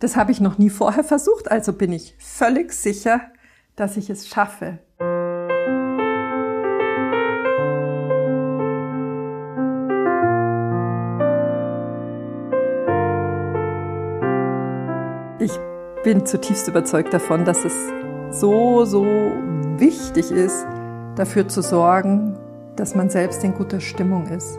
Das habe ich noch nie vorher versucht, also bin ich völlig sicher, dass ich es schaffe. Ich bin zutiefst überzeugt davon, dass es so, so wichtig ist, dafür zu sorgen, dass man selbst in guter Stimmung ist.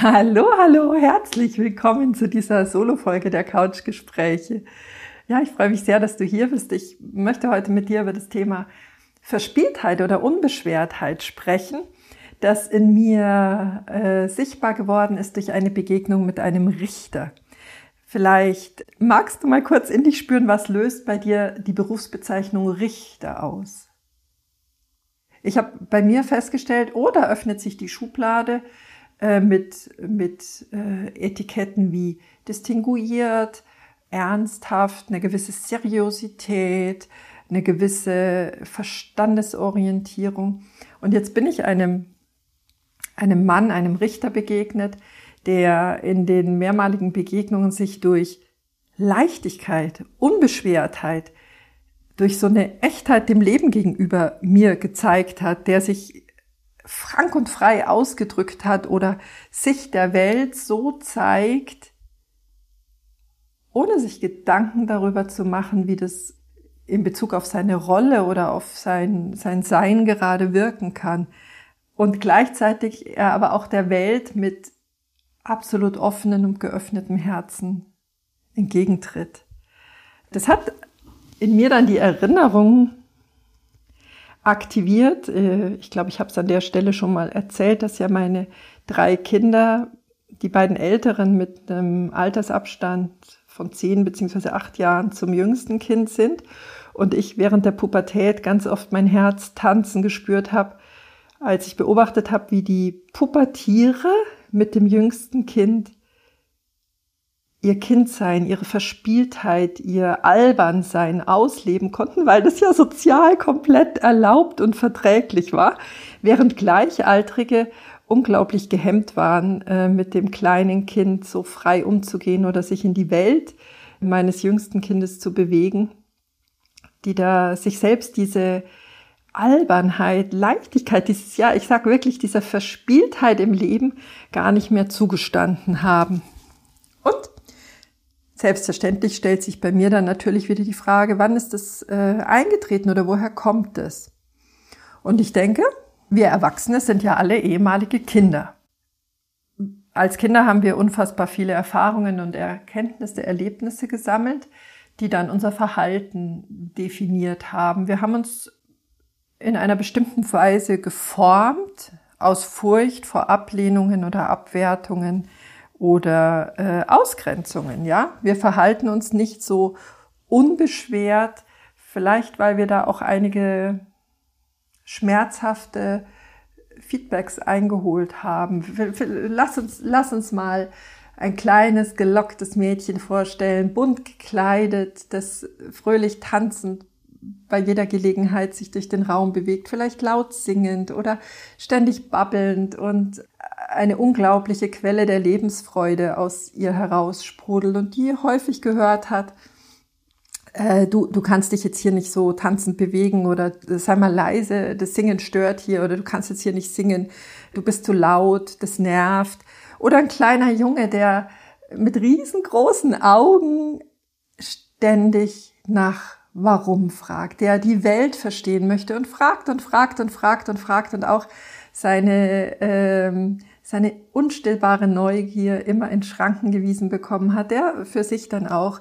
Hallo, hallo, herzlich willkommen zu dieser Solo-Folge der Couchgespräche. Ja, ich freue mich sehr, dass du hier bist. Ich möchte heute mit dir über das Thema Verspieltheit oder Unbeschwertheit sprechen, das in mir äh, sichtbar geworden ist durch eine Begegnung mit einem Richter. Vielleicht magst du mal kurz in dich spüren, was löst bei dir die Berufsbezeichnung Richter aus? Ich habe bei mir festgestellt, oder oh, öffnet sich die Schublade äh, mit, mit äh, Etiketten wie distinguiert, ernsthaft, eine gewisse Seriosität, eine gewisse Verstandesorientierung. Und jetzt bin ich einem, einem Mann, einem Richter begegnet, der in den mehrmaligen Begegnungen sich durch Leichtigkeit, Unbeschwertheit, durch so eine Echtheit dem Leben gegenüber mir gezeigt hat, der sich frank und frei ausgedrückt hat oder sich der Welt so zeigt, ohne sich Gedanken darüber zu machen, wie das in Bezug auf seine Rolle oder auf sein, sein Sein gerade wirken kann. Und gleichzeitig er aber auch der Welt mit absolut offenem und geöffnetem Herzen entgegentritt. Das hat in mir dann die Erinnerung aktiviert. Äh, ich glaube, ich habe es an der Stelle schon mal erzählt, dass ja meine drei Kinder, die beiden Älteren mit einem Altersabstand von zehn beziehungsweise acht Jahren zum jüngsten Kind sind und ich während der Pubertät ganz oft mein Herz tanzen gespürt habe, als ich beobachtet habe, wie die Pubertiere mit dem jüngsten Kind ihr Kindsein, ihre Verspieltheit, ihr Albernsein ausleben konnten, weil das ja sozial komplett erlaubt und verträglich war, während Gleichaltrige unglaublich gehemmt waren, äh, mit dem kleinen Kind so frei umzugehen oder sich in die Welt meines jüngsten Kindes zu bewegen, die da sich selbst diese Albernheit, Leichtigkeit, dieses, ja, ich sag wirklich, dieser Verspieltheit im Leben gar nicht mehr zugestanden haben. Selbstverständlich stellt sich bei mir dann natürlich wieder die Frage, wann ist das äh, eingetreten oder woher kommt es? Und ich denke, wir Erwachsene sind ja alle ehemalige Kinder. Als Kinder haben wir unfassbar viele Erfahrungen und Erkenntnisse, Erlebnisse gesammelt, die dann unser Verhalten definiert haben. Wir haben uns in einer bestimmten Weise geformt aus Furcht vor Ablehnungen oder Abwertungen oder äh, Ausgrenzungen. Ja, wir verhalten uns nicht so unbeschwert, vielleicht weil wir da auch einige schmerzhafte Feedbacks eingeholt haben. Lass uns, lass uns mal ein kleines, gelocktes Mädchen vorstellen, bunt gekleidet, das fröhlich tanzend bei jeder Gelegenheit sich durch den Raum bewegt, vielleicht laut singend oder ständig babbelnd und eine unglaubliche Quelle der Lebensfreude aus ihr heraussprudelt und die häufig gehört hat, äh, du, du kannst dich jetzt hier nicht so tanzend bewegen oder sei mal leise, das Singen stört hier oder du kannst jetzt hier nicht singen, du bist zu laut, das nervt. Oder ein kleiner Junge, der mit riesengroßen Augen ständig nach Warum fragt, der die Welt verstehen möchte und fragt und fragt und fragt und fragt und auch seine, ähm, seine unstillbare Neugier immer in Schranken gewiesen bekommen hat, der für sich dann auch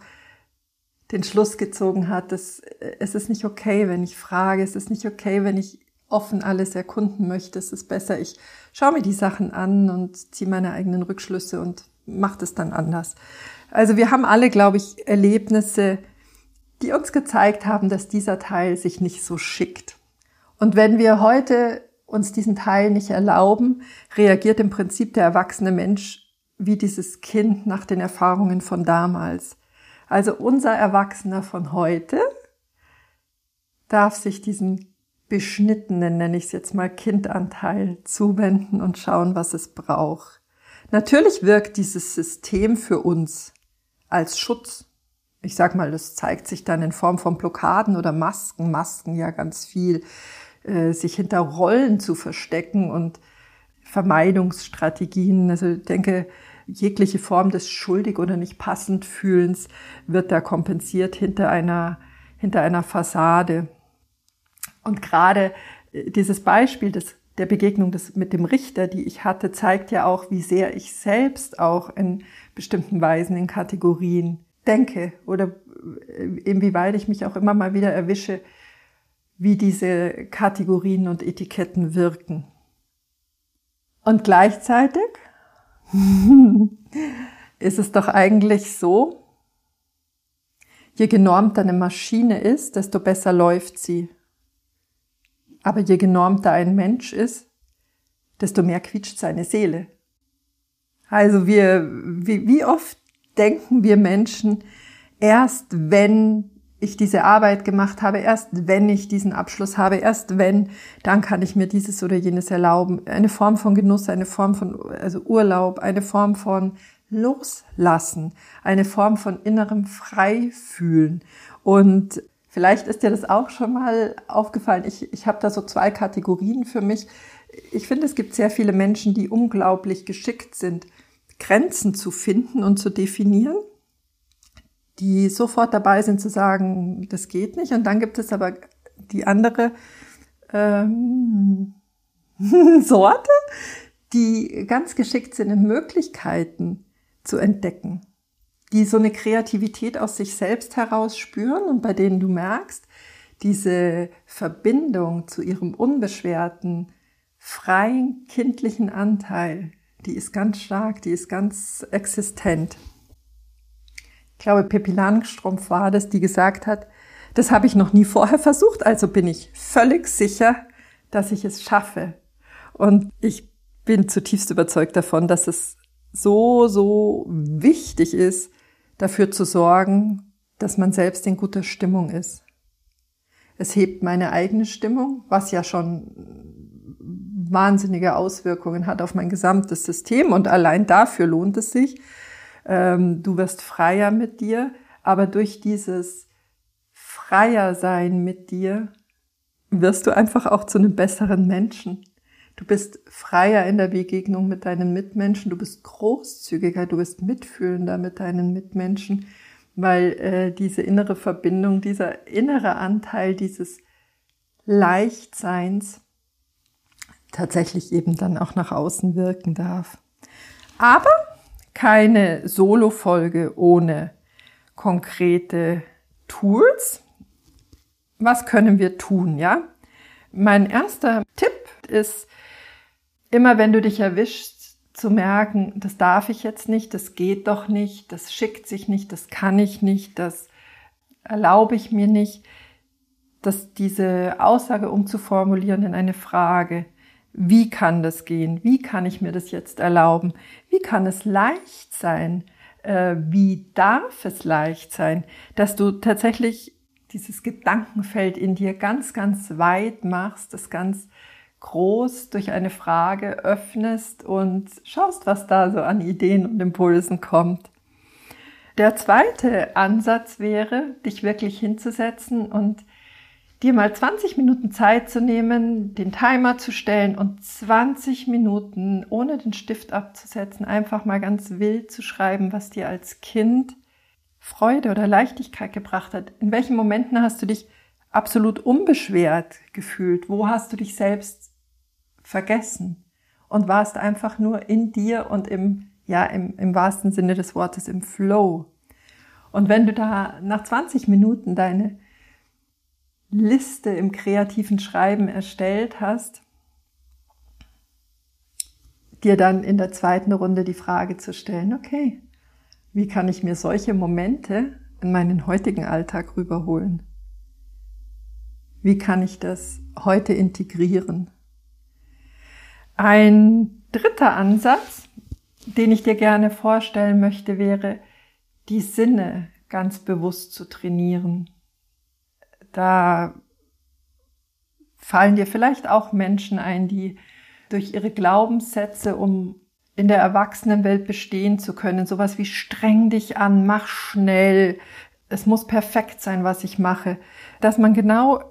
den Schluss gezogen hat, dass äh, es ist nicht okay, wenn ich frage, es ist nicht okay, wenn ich offen alles erkunden möchte, es ist besser, ich schaue mir die Sachen an und ziehe meine eigenen Rückschlüsse und macht es dann anders. Also wir haben alle, glaube ich, Erlebnisse, die uns gezeigt haben, dass dieser Teil sich nicht so schickt. Und wenn wir heute uns diesen Teil nicht erlauben, reagiert im Prinzip der erwachsene Mensch wie dieses Kind nach den Erfahrungen von damals. Also unser Erwachsener von heute darf sich diesem beschnittenen, nenne ich es jetzt mal, Kindanteil zuwenden und schauen, was es braucht. Natürlich wirkt dieses System für uns als Schutz. Ich sag mal, das zeigt sich dann in Form von Blockaden oder Masken, Masken ja ganz viel, äh, sich hinter Rollen zu verstecken und Vermeidungsstrategien. Also ich denke, jegliche Form des schuldig oder nicht passend Fühlens wird da kompensiert hinter einer, hinter einer Fassade. Und gerade äh, dieses Beispiel des, der Begegnung des, mit dem Richter, die ich hatte, zeigt ja auch, wie sehr ich selbst auch in bestimmten Weisen in Kategorien denke oder äh, inwieweit ich mich auch immer mal wieder erwische, wie diese Kategorien und Etiketten wirken. Und gleichzeitig ist es doch eigentlich so, je genormter eine Maschine ist, desto besser läuft sie. Aber je genormter ein Mensch ist, desto mehr quietscht seine Seele. Also wir, wie, wie oft denken wir Menschen, erst wenn ich diese Arbeit gemacht habe, erst wenn ich diesen Abschluss habe, erst wenn, dann kann ich mir dieses oder jenes erlauben. Eine Form von Genuss, eine Form von also Urlaub, eine Form von Loslassen, eine Form von innerem Freifühlen. Und vielleicht ist dir das auch schon mal aufgefallen. Ich, ich habe da so zwei Kategorien für mich. Ich finde, es gibt sehr viele Menschen, die unglaublich geschickt sind, Grenzen zu finden und zu definieren die sofort dabei sind zu sagen, das geht nicht. Und dann gibt es aber die andere ähm, Sorte, die ganz geschickt sind, in Möglichkeiten zu entdecken, die so eine Kreativität aus sich selbst heraus spüren und bei denen du merkst, diese Verbindung zu ihrem unbeschwerten, freien, kindlichen Anteil, die ist ganz stark, die ist ganz existent ich glaube, Pippi Langstrumpf war das, die gesagt hat, das habe ich noch nie vorher versucht, also bin ich völlig sicher, dass ich es schaffe. Und ich bin zutiefst überzeugt davon, dass es so, so wichtig ist, dafür zu sorgen, dass man selbst in guter Stimmung ist. Es hebt meine eigene Stimmung, was ja schon wahnsinnige Auswirkungen hat auf mein gesamtes System und allein dafür lohnt es sich, ähm, du wirst freier mit dir, aber durch dieses freier sein mit dir wirst du einfach auch zu einem besseren Menschen. Du bist freier in der Begegnung mit deinen Mitmenschen, du bist großzügiger, du bist mitfühlender mit deinen Mitmenschen, weil äh, diese innere Verbindung, dieser innere Anteil dieses Leichtseins tatsächlich eben dann auch nach außen wirken darf. Aber keine Solo-Folge ohne konkrete Tools. Was können wir tun, ja? Mein erster Tipp ist, immer wenn du dich erwischst, zu merken, das darf ich jetzt nicht, das geht doch nicht, das schickt sich nicht, das kann ich nicht, das erlaube ich mir nicht, dass diese Aussage umzuformulieren in eine Frage. Wie kann das gehen? Wie kann ich mir das jetzt erlauben? Wie kann es leicht sein? Äh, wie darf es leicht sein, dass du tatsächlich dieses Gedankenfeld in dir ganz, ganz weit machst, das ganz groß durch eine Frage öffnest und schaust, was da so an Ideen und Impulsen kommt. Der zweite Ansatz wäre, dich wirklich hinzusetzen und dir mal 20 Minuten Zeit zu nehmen, den Timer zu stellen und 20 Minuten ohne den Stift abzusetzen, einfach mal ganz wild zu schreiben, was dir als Kind Freude oder Leichtigkeit gebracht hat. In welchen Momenten hast du dich absolut unbeschwert gefühlt? Wo hast du dich selbst vergessen? Und warst einfach nur in dir und im, ja, im, im wahrsten Sinne des Wortes im Flow. Und wenn du da nach 20 Minuten deine Liste im kreativen Schreiben erstellt hast, dir dann in der zweiten Runde die Frage zu stellen, okay, wie kann ich mir solche Momente in meinen heutigen Alltag rüberholen? Wie kann ich das heute integrieren? Ein dritter Ansatz, den ich dir gerne vorstellen möchte, wäre, die Sinne ganz bewusst zu trainieren. Da fallen dir vielleicht auch Menschen ein, die durch ihre Glaubenssätze, um in der Erwachsenenwelt bestehen zu können, sowas wie streng dich an, mach schnell, es muss perfekt sein, was ich mache, dass man genau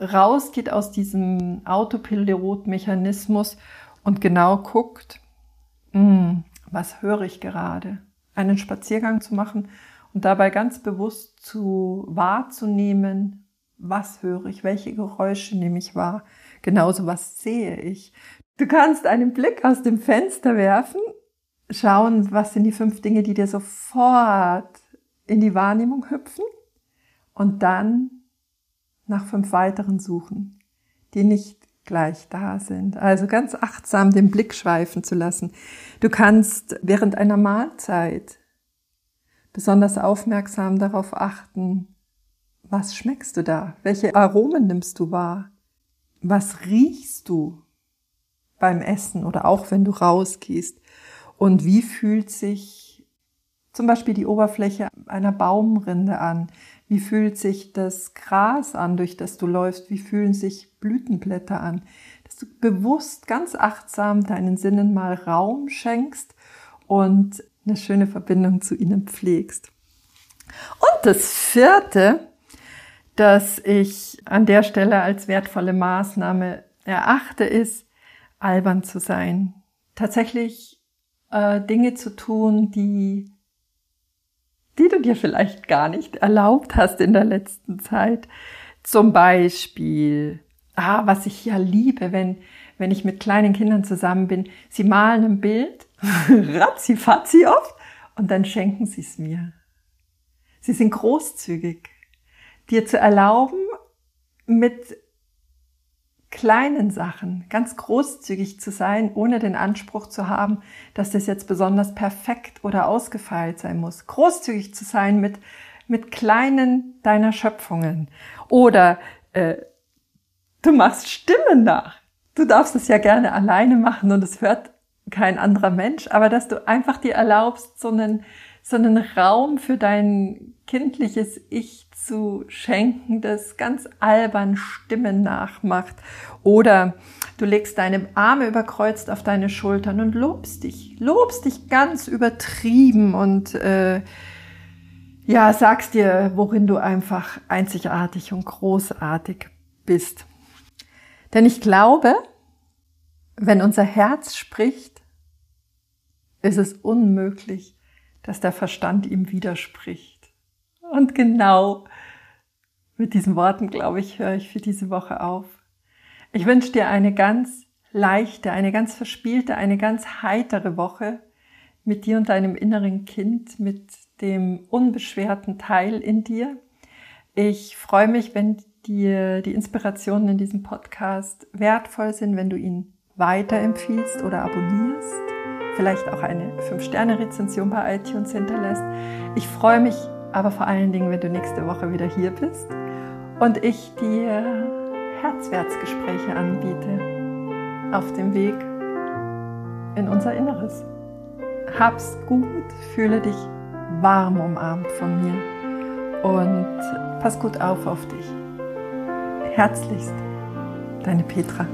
rausgeht aus diesem Autopilotmechanismus und genau guckt, hm, was höre ich gerade? Einen Spaziergang zu machen und dabei ganz bewusst zu wahrzunehmen, was höre ich, welche Geräusche nehme ich wahr, genauso was sehe ich. Du kannst einen Blick aus dem Fenster werfen, schauen, was sind die fünf Dinge, die dir sofort in die Wahrnehmung hüpfen und dann nach fünf weiteren suchen, die nicht gleich da sind. Also ganz achtsam den Blick schweifen zu lassen. Du kannst während einer Mahlzeit besonders aufmerksam darauf achten, was schmeckst du da? Welche Aromen nimmst du wahr? Was riechst du beim Essen oder auch wenn du rausgehst? Und wie fühlt sich zum Beispiel die Oberfläche einer Baumrinde an? Wie fühlt sich das Gras an, durch das du läufst? Wie fühlen sich Blütenblätter an? Dass du bewusst, ganz achtsam deinen Sinnen mal Raum schenkst und eine schöne Verbindung zu ihnen pflegst. Und das vierte, das ich an der Stelle als wertvolle Maßnahme erachte, ist, albern zu sein. Tatsächlich äh, Dinge zu tun, die die du dir vielleicht gar nicht erlaubt hast in der letzten Zeit. Zum Beispiel, ah, was ich ja liebe, wenn, wenn ich mit kleinen Kindern zusammen bin, sie malen ein Bild, ratzi fatzi oft, und dann schenken sie es mir. Sie sind großzügig, dir zu erlauben, mit kleinen Sachen ganz großzügig zu sein, ohne den Anspruch zu haben, dass das jetzt besonders perfekt oder ausgefeilt sein muss. Großzügig zu sein mit, mit kleinen deiner Schöpfungen. Oder äh, du machst Stimmen nach. Du darfst es ja gerne alleine machen und es hört kein anderer Mensch, aber dass du einfach dir erlaubst, so einen, so einen Raum für dein kindliches Ich zu schenken, das ganz albern Stimmen nachmacht. Oder du legst deine Arme überkreuzt auf deine Schultern und lobst dich, lobst dich ganz übertrieben und äh, ja, sagst dir, worin du einfach einzigartig und großartig bist. Denn ich glaube, wenn unser Herz spricht, ist es unmöglich, dass der Verstand ihm widerspricht. Und genau mit diesen Worten, glaube ich, höre ich für diese Woche auf. Ich wünsche dir eine ganz leichte, eine ganz verspielte, eine ganz heitere Woche mit dir und deinem inneren Kind, mit dem unbeschwerten Teil in dir. Ich freue mich, wenn dir die Inspirationen in diesem Podcast wertvoll sind, wenn du ihn weiterempfiehlst oder abonnierst, vielleicht auch eine 5-Sterne-Rezension bei iTunes hinterlässt. Ich freue mich aber vor allen Dingen, wenn du nächste Woche wieder hier bist und ich dir Herzwertsgespräche anbiete auf dem Weg in unser Inneres. Hab's gut, fühle dich warm umarmt von mir und pass gut auf auf dich. Herzlichst, deine Petra.